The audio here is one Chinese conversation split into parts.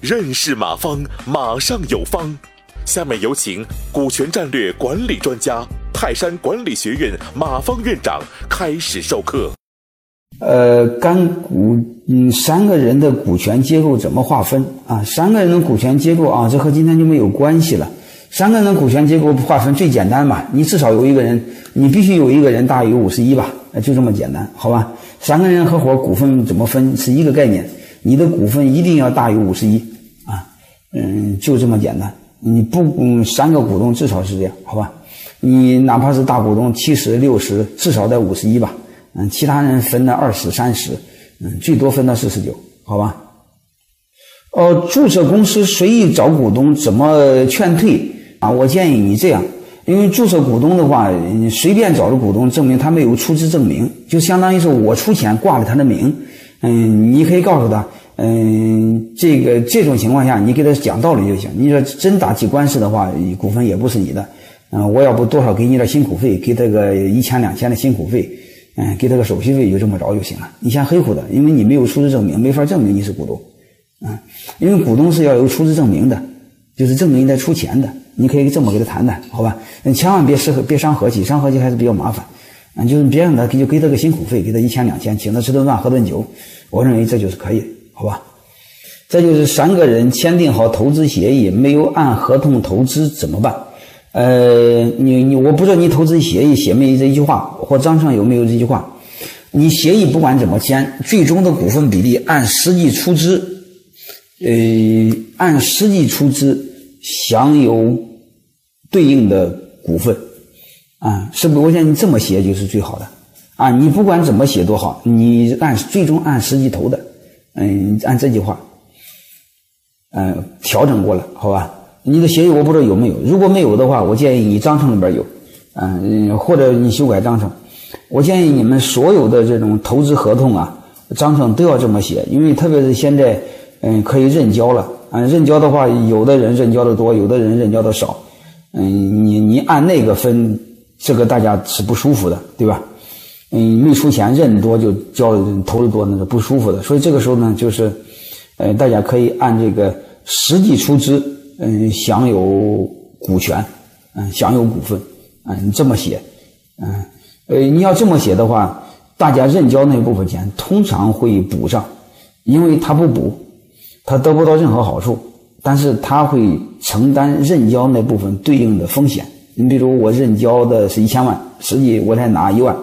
认识马方，马上有方。下面有请股权战略管理专家、泰山管理学院马方院长开始授课。呃，干股，嗯，三个人的股权结构怎么划分啊？三个人的股权结构啊，这和今天就没有关系了。三个人的股权结构划分最简单嘛，你至少有一个人，你必须有一个人大于五十一吧，就这么简单，好吧？三个人合伙股份怎么分是一个概念，你的股份一定要大于五十一啊，嗯，就这么简单。你不，嗯，三个股东至少是这样，好吧？你哪怕是大股东七十六十，至少在五十一吧，嗯，其他人分了二十三十，嗯，最多分到四十九，好吧？哦，注册公司随意找股东怎么劝退啊？我建议你这样，因为注册股东的话，你随便找个股东证明他没有出资证明，就相当于是我出钱挂了他的名，嗯，你可以告诉他。嗯，这个这种情况下，你给他讲道理就行。你说真打起官司的话，股份也不是你的。嗯，我要不多少给你点辛苦费，给他个一千两千的辛苦费，嗯，给他个手续费，就这么着就行了。你先黑乎的，因为你没有出资证明，没法证明你是股东。嗯，因为股东是要有出资证明的，就是证明你在出钱的。你可以这么给他谈谈，好吧？你千万别适合别伤和气，伤和气还是比较麻烦。嗯，就是别让他给就给他个辛苦费，给他一千两千，请他吃顿饭喝顿酒，我认为这就是可以。好吧，这就是三个人签订好投资协议，没有按合同投资怎么办？呃，你你我不知道你投资协议写没这一句话，或章上有没有这句话？你协议不管怎么签，最终的股份比例按实际出资，呃，按实际出资享有对应的股份啊，是不是？我想你这么写就是最好的啊！你不管怎么写都好，你按最终按实际投的。嗯，按这句话，嗯，调整过来，好吧？你的协议我不知道有没有，如果没有的话，我建议你章程里边有，嗯，或者你修改章程。我建议你们所有的这种投资合同啊，章程都要这么写，因为特别是现在，嗯，可以认交了，嗯，认交的话，有的人认交的多，有的人认交的少，嗯，你你按那个分，这个大家是不舒服的，对吧？嗯，没出钱认多就交投的多，那是不舒服的。所以这个时候呢，就是，呃，大家可以按这个实际出资，嗯，享有股权，嗯，享有股份，嗯，你这么写，嗯，呃，你要这么写的话，大家认交那部分钱通常会补上，因为他不补，他得不到任何好处，但是他会承担认交那部分对应的风险。你比如我认交的是一千万，实际我才拿一万。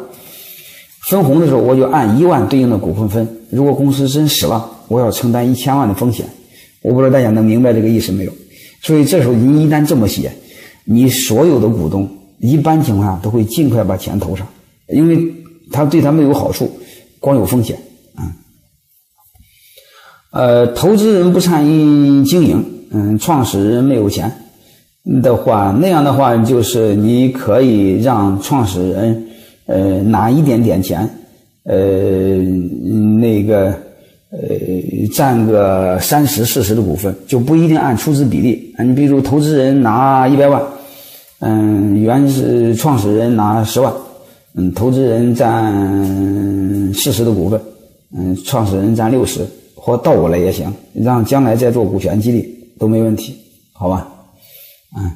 分红的时候，我就按一万对应的股份分。如果公司真死了，我要承担一千万的风险。我不知道大家能明白这个意思没有？所以这时候您一旦这么写，你所有的股东一般情况下都会尽快把钱投上，因为他对他没有好处，光有风险。呃，投资人不参与经营，嗯，创始人没有钱的话，那样的话就是你可以让创始人。呃，拿一点点钱，呃，那个，呃，占个三十、四十的股份，就不一定按出资比例。你比如投资人拿一百万，嗯，原是创始人拿十万，嗯，投资人占四十的股份，嗯，创始人占六十，或倒过来也行，让将来再做股权激励都没问题，好吧？嗯。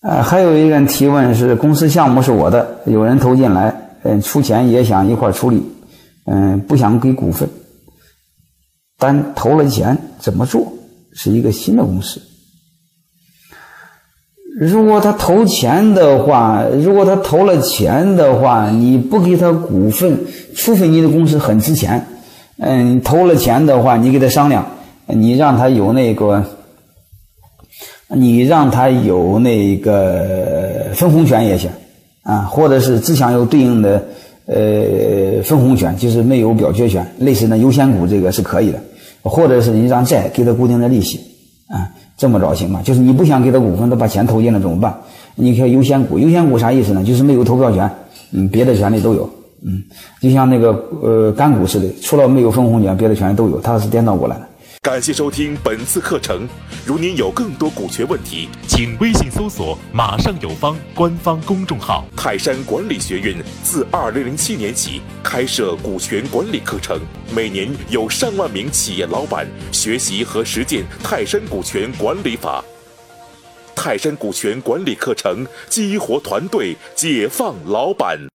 呃，还有一个人提问是：公司项目是我的，有人投进来，嗯，出钱也想一块处理，嗯，不想给股份，但投了钱怎么做？是一个新的公司。如果他投钱的话，如果他投了钱的话，你不给他股份，除非你的公司很值钱，嗯，投了钱的话，你给他商量，你让他有那个。你让他有那个分红权也行，啊，或者是只享有对应的呃分红权，就是没有表决权，类似那优先股这个是可以的，或者是你让债给他固定的利息，啊，这么着行吗？就是你不想给他股份，他把钱投进了怎么办？你看优先股，优先股啥意思呢？就是没有投票权，嗯，别的权利都有，嗯，就像那个呃干股似的，除了没有分红权，别的权利都有，它是颠倒过来的。感谢收听本次课程。如您有更多股权问题，请微信搜索“马上有方”官方公众号。泰山管理学院自二零零七年起开设股权管理课程，每年有上万名企业老板学习和实践泰山股权管理法。泰山股权管理课程激活团队，解放老板。